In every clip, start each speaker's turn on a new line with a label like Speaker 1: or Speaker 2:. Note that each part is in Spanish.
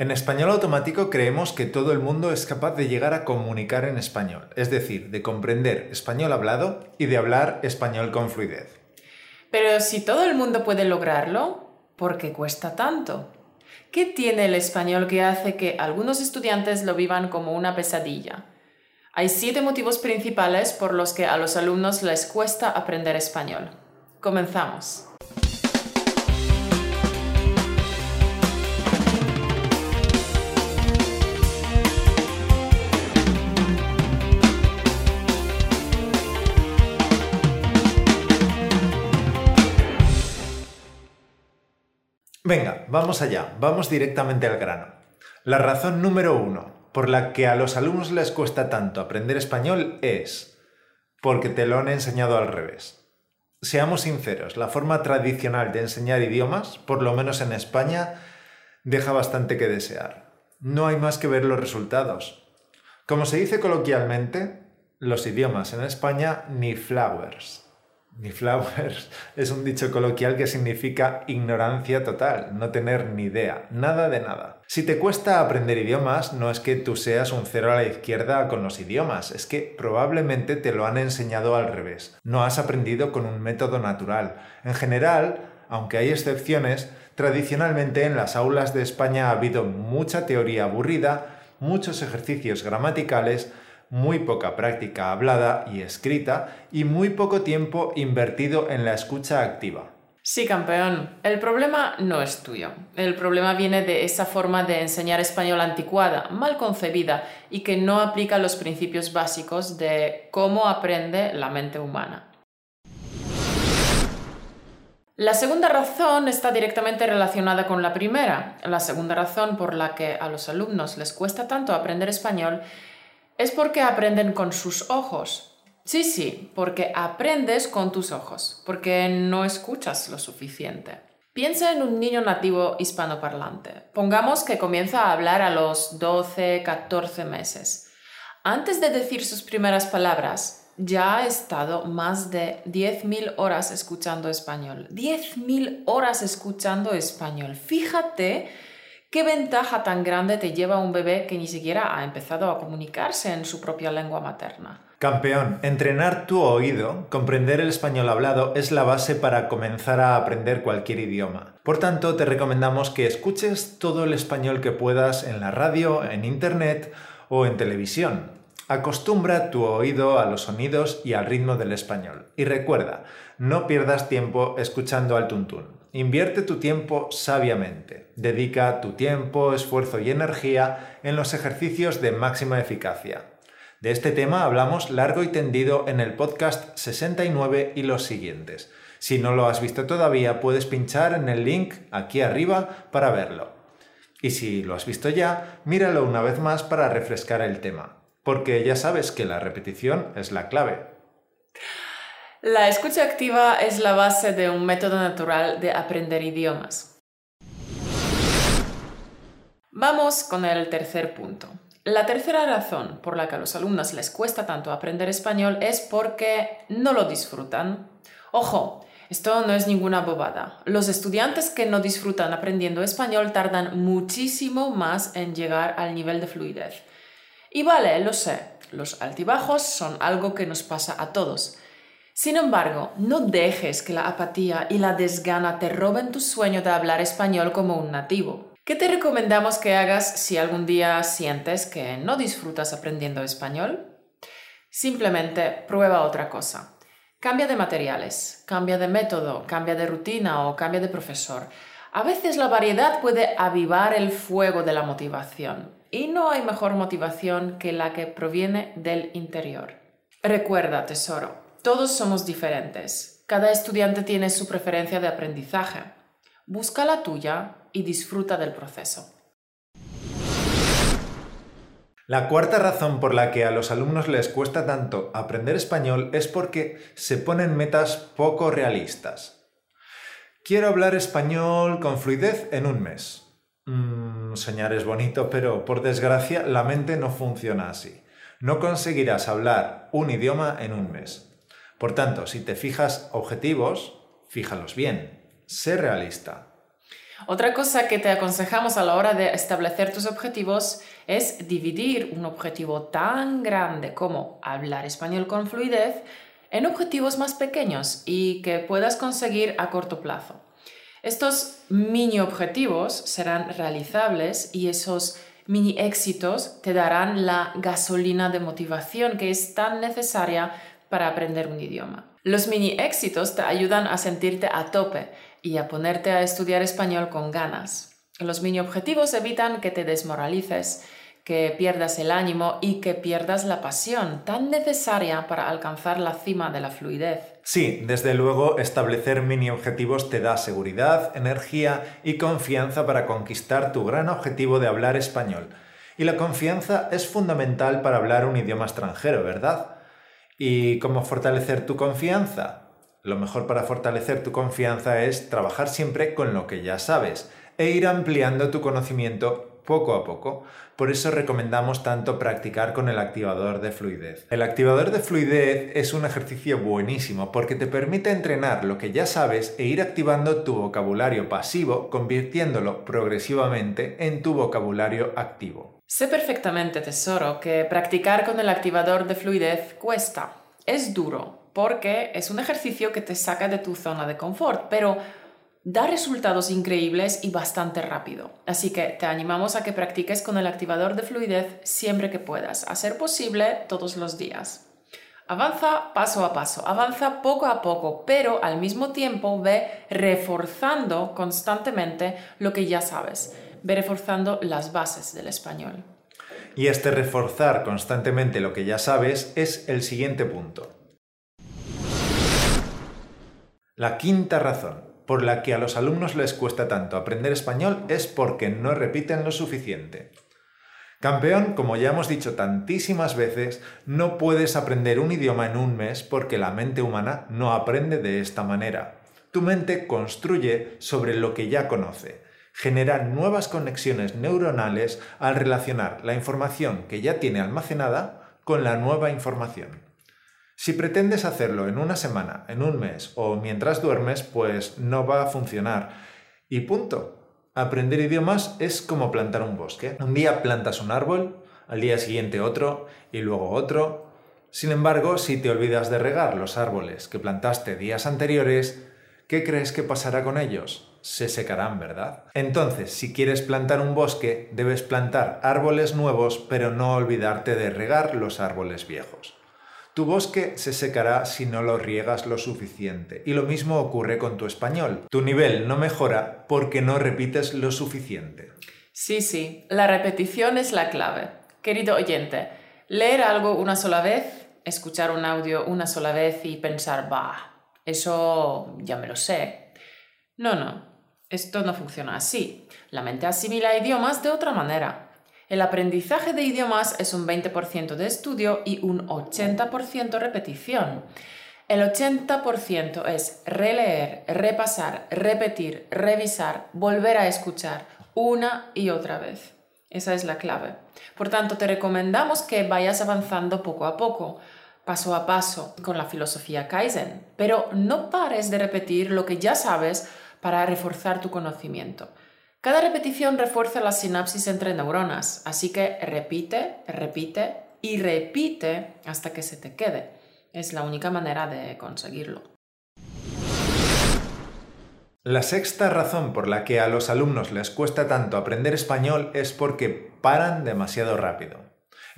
Speaker 1: En español automático creemos que todo el mundo es capaz de llegar a comunicar en español, es decir, de comprender español hablado y de hablar español con fluidez.
Speaker 2: Pero si todo el mundo puede lograrlo, ¿por qué cuesta tanto? ¿Qué tiene el español que hace que algunos estudiantes lo vivan como una pesadilla? Hay siete motivos principales por los que a los alumnos les cuesta aprender español. Comenzamos.
Speaker 1: Vamos allá, vamos directamente al grano. La razón número uno por la que a los alumnos les cuesta tanto aprender español es porque te lo han enseñado al revés. Seamos sinceros, la forma tradicional de enseñar idiomas, por lo menos en España, deja bastante que desear. No hay más que ver los resultados. Como se dice coloquialmente, los idiomas en España ni flowers. Ni flowers es un dicho coloquial que significa ignorancia total, no tener ni idea, nada de nada. Si te cuesta aprender idiomas, no es que tú seas un cero a la izquierda con los idiomas, es que probablemente te lo han enseñado al revés. No has aprendido con un método natural. En general, aunque hay excepciones, tradicionalmente en las aulas de España ha habido mucha teoría aburrida, muchos ejercicios gramaticales, muy poca práctica hablada y escrita y muy poco tiempo invertido en la escucha activa.
Speaker 2: Sí, campeón, el problema no es tuyo. El problema viene de esa forma de enseñar español anticuada, mal concebida y que no aplica los principios básicos de cómo aprende la mente humana. La segunda razón está directamente relacionada con la primera. La segunda razón por la que a los alumnos les cuesta tanto aprender español es porque aprenden con sus ojos. Sí, sí, porque aprendes con tus ojos, porque no escuchas lo suficiente. Piensa en un niño nativo hispanoparlante. Pongamos que comienza a hablar a los 12, 14 meses. Antes de decir sus primeras palabras, ya ha estado más de 10.000 horas escuchando español. 10.000 horas escuchando español. Fíjate ¿Qué ventaja tan grande te lleva un bebé que ni siquiera ha empezado a comunicarse en su propia lengua materna?
Speaker 1: Campeón, entrenar tu oído, comprender el español hablado es la base para comenzar a aprender cualquier idioma. Por tanto, te recomendamos que escuches todo el español que puedas en la radio, en internet o en televisión. Acostumbra tu oído a los sonidos y al ritmo del español. Y recuerda, no pierdas tiempo escuchando al tuntún. Invierte tu tiempo sabiamente. Dedica tu tiempo, esfuerzo y energía en los ejercicios de máxima eficacia. De este tema hablamos largo y tendido en el podcast 69 y los siguientes. Si no lo has visto todavía, puedes pinchar en el link aquí arriba para verlo. Y si lo has visto ya, míralo una vez más para refrescar el tema, porque ya sabes que la repetición es la clave.
Speaker 2: La escucha activa es la base de un método natural de aprender idiomas. Vamos con el tercer punto. La tercera razón por la que a los alumnos les cuesta tanto aprender español es porque no lo disfrutan. Ojo, esto no es ninguna bobada. Los estudiantes que no disfrutan aprendiendo español tardan muchísimo más en llegar al nivel de fluidez. Y vale, lo sé, los altibajos son algo que nos pasa a todos sin embargo, no dejes que la apatía y la desgana te roben tu sueño de hablar español como un nativo. ¿Qué te recomendamos que hagas si algún día sientes que no disfrutas aprendiendo español? Simplemente prueba otra cosa. Cambia de materiales, cambia de método, cambia de rutina o cambia de profesor. A veces la variedad puede avivar el fuego de la motivación y no hay mejor motivación que la que proviene del interior. Recuerda, tesoro, todos somos diferentes. Cada estudiante tiene su preferencia de aprendizaje. Busca la tuya y disfruta del proceso.
Speaker 1: La cuarta razón por la que a los alumnos les cuesta tanto aprender español es porque se ponen metas poco realistas. Quiero hablar español con fluidez en un mes. Mm, es bonito, pero por desgracia la mente no funciona así. No conseguirás hablar un idioma en un mes. Por tanto, si te fijas objetivos, fíjalos bien. Sé realista.
Speaker 2: Otra cosa que te aconsejamos a la hora de establecer tus objetivos es dividir un objetivo tan grande como hablar español con fluidez en objetivos más pequeños y que puedas conseguir a corto plazo. Estos mini objetivos serán realizables y esos mini éxitos te darán la gasolina de motivación que es tan necesaria para aprender un idioma. Los mini éxitos te ayudan a sentirte a tope y a ponerte a estudiar español con ganas. Los mini objetivos evitan que te desmoralices, que pierdas el ánimo y que pierdas la pasión tan necesaria para alcanzar la cima de la fluidez.
Speaker 1: Sí, desde luego establecer mini objetivos te da seguridad, energía y confianza para conquistar tu gran objetivo de hablar español. Y la confianza es fundamental para hablar un idioma extranjero, ¿verdad? ¿Y cómo fortalecer tu confianza? Lo mejor para fortalecer tu confianza es trabajar siempre con lo que ya sabes e ir ampliando tu conocimiento poco a poco. Por eso recomendamos tanto practicar con el activador de fluidez. El activador de fluidez es un ejercicio buenísimo porque te permite entrenar lo que ya sabes e ir activando tu vocabulario pasivo, convirtiéndolo progresivamente en tu vocabulario activo.
Speaker 2: Sé perfectamente, tesoro, que practicar con el activador de fluidez cuesta. Es duro, porque es un ejercicio que te saca de tu zona de confort, pero da resultados increíbles y bastante rápido. Así que te animamos a que practiques con el activador de fluidez siempre que puedas, a ser posible todos los días. Avanza paso a paso, avanza poco a poco, pero al mismo tiempo ve reforzando constantemente lo que ya sabes ve reforzando las bases del español.
Speaker 1: Y este reforzar constantemente lo que ya sabes es el siguiente punto. La quinta razón por la que a los alumnos les cuesta tanto aprender español es porque no repiten lo suficiente. Campeón, como ya hemos dicho tantísimas veces, no puedes aprender un idioma en un mes porque la mente humana no aprende de esta manera. Tu mente construye sobre lo que ya conoce genera nuevas conexiones neuronales al relacionar la información que ya tiene almacenada con la nueva información. Si pretendes hacerlo en una semana, en un mes o mientras duermes, pues no va a funcionar. Y punto. Aprender idiomas es como plantar un bosque. Un día plantas un árbol, al día siguiente otro y luego otro. Sin embargo, si te olvidas de regar los árboles que plantaste días anteriores, ¿qué crees que pasará con ellos? Se secarán, ¿verdad? Entonces, si quieres plantar un bosque, debes plantar árboles nuevos, pero no olvidarte de regar los árboles viejos. Tu bosque se secará si no lo riegas lo suficiente. Y lo mismo ocurre con tu español. Tu nivel no mejora porque no repites lo suficiente.
Speaker 2: Sí, sí, la repetición es la clave. Querido oyente, leer algo una sola vez, escuchar un audio una sola vez y pensar, bah, eso ya me lo sé. No, no, esto no funciona así. La mente asimila idiomas de otra manera. El aprendizaje de idiomas es un 20% de estudio y un 80% repetición. El 80% es releer, repasar, repetir, revisar, volver a escuchar una y otra vez. Esa es la clave. Por tanto, te recomendamos que vayas avanzando poco a poco, paso a paso, con la filosofía Kaizen, pero no pares de repetir lo que ya sabes para reforzar tu conocimiento. Cada repetición refuerza la sinapsis entre neuronas, así que repite, repite y repite hasta que se te quede. Es la única manera de conseguirlo.
Speaker 1: La sexta razón por la que a los alumnos les cuesta tanto aprender español es porque paran demasiado rápido.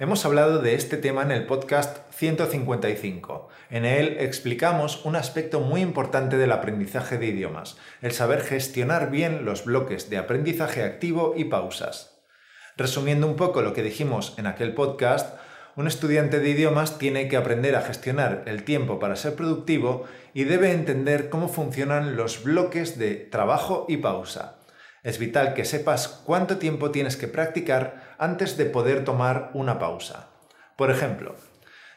Speaker 1: Hemos hablado de este tema en el podcast 155. En él explicamos un aspecto muy importante del aprendizaje de idiomas, el saber gestionar bien los bloques de aprendizaje activo y pausas. Resumiendo un poco lo que dijimos en aquel podcast, un estudiante de idiomas tiene que aprender a gestionar el tiempo para ser productivo y debe entender cómo funcionan los bloques de trabajo y pausa. Es vital que sepas cuánto tiempo tienes que practicar antes de poder tomar una pausa. Por ejemplo,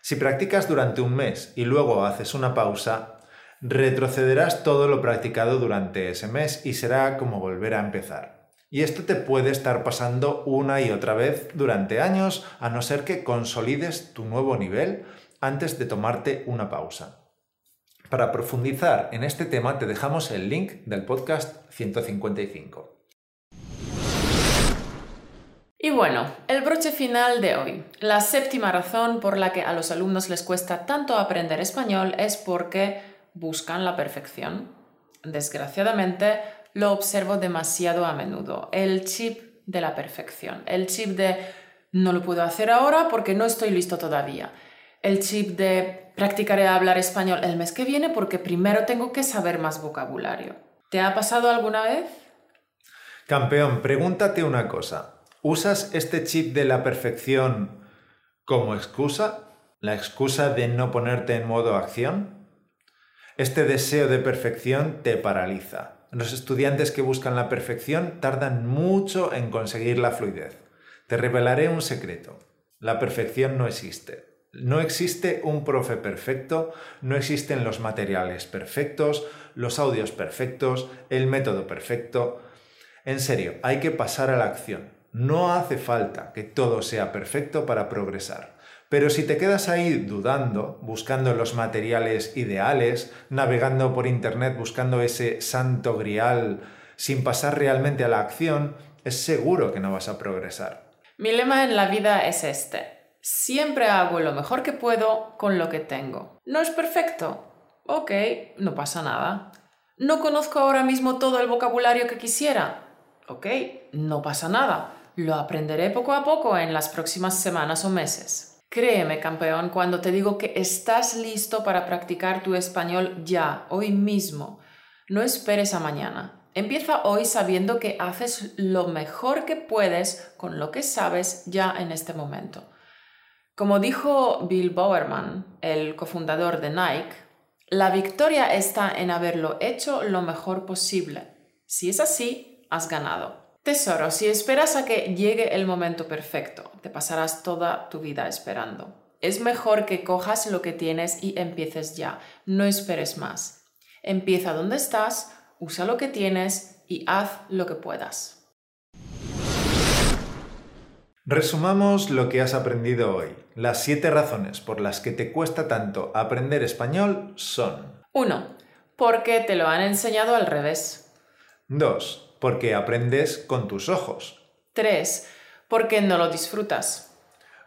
Speaker 1: si practicas durante un mes y luego haces una pausa, retrocederás todo lo practicado durante ese mes y será como volver a empezar. Y esto te puede estar pasando una y otra vez durante años, a no ser que consolides tu nuevo nivel antes de tomarte una pausa. Para profundizar en este tema te dejamos el link del podcast 155.
Speaker 2: Y bueno, el broche final de hoy. La séptima razón por la que a los alumnos les cuesta tanto aprender español es porque buscan la perfección. Desgraciadamente, lo observo demasiado a menudo. El chip de la perfección. El chip de no lo puedo hacer ahora porque no estoy listo todavía. El chip de practicaré a hablar español el mes que viene porque primero tengo que saber más vocabulario. ¿Te ha pasado alguna vez?
Speaker 1: Campeón, pregúntate una cosa. ¿Usas este chip de la perfección como excusa? ¿La excusa de no ponerte en modo acción? Este deseo de perfección te paraliza. Los estudiantes que buscan la perfección tardan mucho en conseguir la fluidez. Te revelaré un secreto. La perfección no existe. No existe un profe perfecto, no existen los materiales perfectos, los audios perfectos, el método perfecto. En serio, hay que pasar a la acción. No hace falta que todo sea perfecto para progresar. Pero si te quedas ahí dudando, buscando los materiales ideales, navegando por Internet buscando ese santo grial sin pasar realmente a la acción, es seguro que no vas a progresar.
Speaker 2: Mi lema en la vida es este. Siempre hago lo mejor que puedo con lo que tengo. ¿No es perfecto? Ok, no pasa nada. ¿No conozco ahora mismo todo el vocabulario que quisiera? Ok, no pasa nada. Lo aprenderé poco a poco en las próximas semanas o meses. Créeme, campeón, cuando te digo que estás listo para practicar tu español ya, hoy mismo. No esperes a mañana. Empieza hoy sabiendo que haces lo mejor que puedes con lo que sabes ya en este momento. Como dijo Bill Bowerman, el cofundador de Nike, la victoria está en haberlo hecho lo mejor posible. Si es así, has ganado. Tesoro, si esperas a que llegue el momento perfecto, te pasarás toda tu vida esperando. Es mejor que cojas lo que tienes y empieces ya. No esperes más. Empieza donde estás, usa lo que tienes y haz lo que puedas.
Speaker 1: Resumamos lo que has aprendido hoy. Las siete razones por las que te cuesta tanto aprender español son
Speaker 2: 1. Porque te lo han enseñado al revés.
Speaker 1: 2 porque aprendes con tus ojos.
Speaker 2: 3. Porque no lo disfrutas.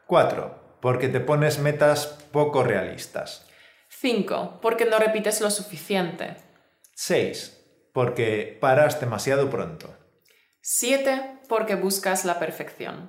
Speaker 1: 4. Porque te pones metas poco realistas.
Speaker 2: 5. Porque no repites lo suficiente.
Speaker 1: 6. Porque paras demasiado pronto.
Speaker 2: 7. Porque buscas la perfección.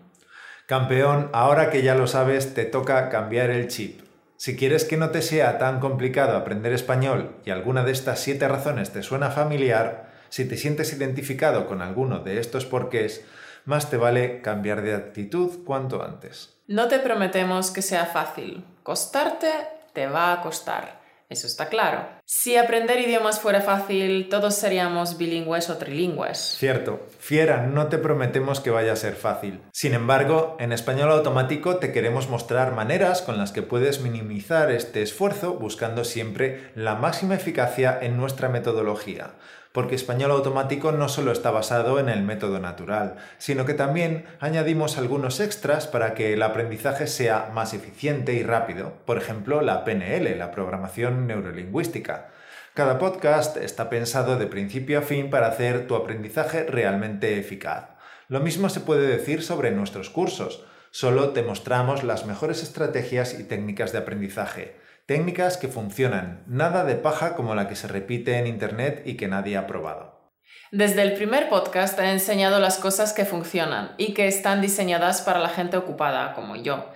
Speaker 1: Campeón, ahora que ya lo sabes, te toca cambiar el chip. Si quieres que no te sea tan complicado aprender español y alguna de estas siete razones te suena familiar, si te sientes identificado con alguno de estos porqués, más te vale cambiar de actitud cuanto antes.
Speaker 2: No te prometemos que sea fácil. Costarte te va a costar. Eso está claro. Si aprender idiomas fuera fácil, todos seríamos bilingües o trilingües.
Speaker 1: Cierto. Fiera, no te prometemos que vaya a ser fácil. Sin embargo, en español automático te queremos mostrar maneras con las que puedes minimizar este esfuerzo buscando siempre la máxima eficacia en nuestra metodología porque español automático no solo está basado en el método natural, sino que también añadimos algunos extras para que el aprendizaje sea más eficiente y rápido, por ejemplo la PNL, la programación neurolingüística. Cada podcast está pensado de principio a fin para hacer tu aprendizaje realmente eficaz. Lo mismo se puede decir sobre nuestros cursos, solo te mostramos las mejores estrategias y técnicas de aprendizaje Técnicas que funcionan, nada de paja como la que se repite en Internet y que nadie ha probado.
Speaker 2: Desde el primer podcast he enseñado las cosas que funcionan y que están diseñadas para la gente ocupada como yo.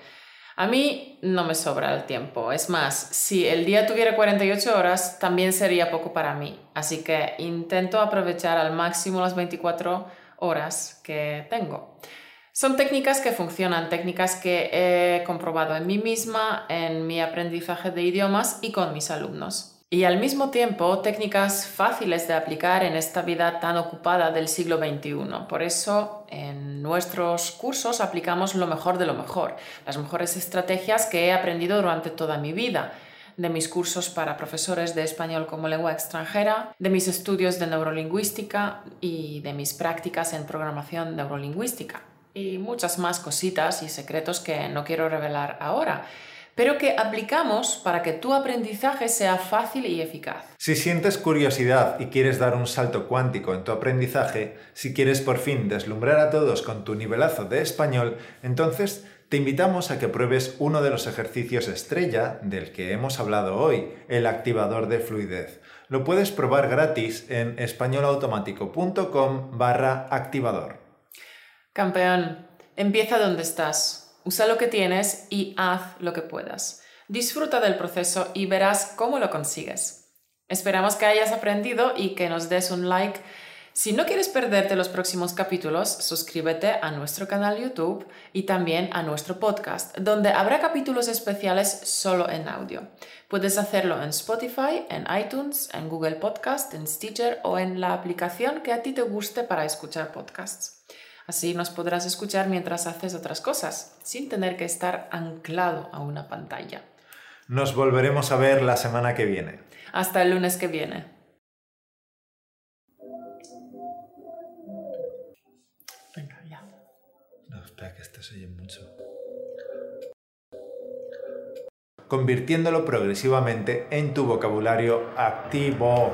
Speaker 2: A mí no me sobra el tiempo. Es más, si el día tuviera 48 horas, también sería poco para mí. Así que intento aprovechar al máximo las 24 horas que tengo. Son técnicas que funcionan, técnicas que he comprobado en mí misma, en mi aprendizaje de idiomas y con mis alumnos. Y al mismo tiempo, técnicas fáciles de aplicar en esta vida tan ocupada del siglo XXI. Por eso, en nuestros cursos aplicamos lo mejor de lo mejor, las mejores estrategias que he aprendido durante toda mi vida de mis cursos para profesores de español como lengua extranjera, de mis estudios de neurolingüística y de mis prácticas en programación neurolingüística y muchas más cositas y secretos que no quiero revelar ahora. pero que aplicamos para que tu aprendizaje sea fácil y eficaz.
Speaker 1: Si sientes curiosidad y quieres dar un salto cuántico en tu aprendizaje, si quieres por fin deslumbrar a todos con tu nivelazo de español, entonces te invitamos a que pruebes uno de los ejercicios estrella del que hemos hablado hoy, el activador de fluidez. Lo puedes probar gratis en españolautomático.com barra activador.
Speaker 2: Campeón, empieza donde estás, usa lo que tienes y haz lo que puedas. Disfruta del proceso y verás cómo lo consigues. Esperamos que hayas aprendido y que nos des un like si no quieres perderte los próximos capítulos, suscríbete a nuestro canal YouTube y también a nuestro podcast, donde habrá capítulos especiales solo en audio. Puedes hacerlo en Spotify, en iTunes, en Google Podcast, en Stitcher o en la aplicación que a ti te guste para escuchar podcasts. Así nos podrás escuchar mientras haces otras cosas, sin tener que estar anclado a una pantalla.
Speaker 1: Nos volveremos a ver la semana que viene.
Speaker 2: Hasta el lunes que viene.
Speaker 1: que este se oye mucho. Convirtiéndolo progresivamente en tu vocabulario activo.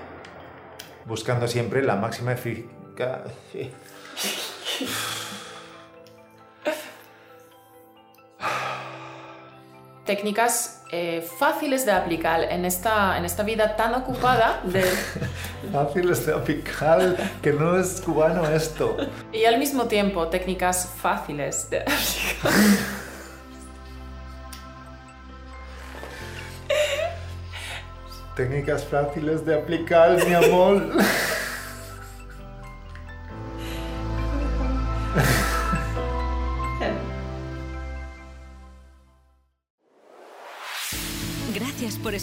Speaker 1: Buscando siempre la máxima eficacia.
Speaker 2: Técnicas eh, fáciles de aplicar en esta, en esta vida tan ocupada de...
Speaker 1: fáciles de aplicar, que no es cubano esto.
Speaker 2: Y al mismo tiempo técnicas fáciles de aplicar.
Speaker 1: técnicas fáciles de aplicar, mi amor.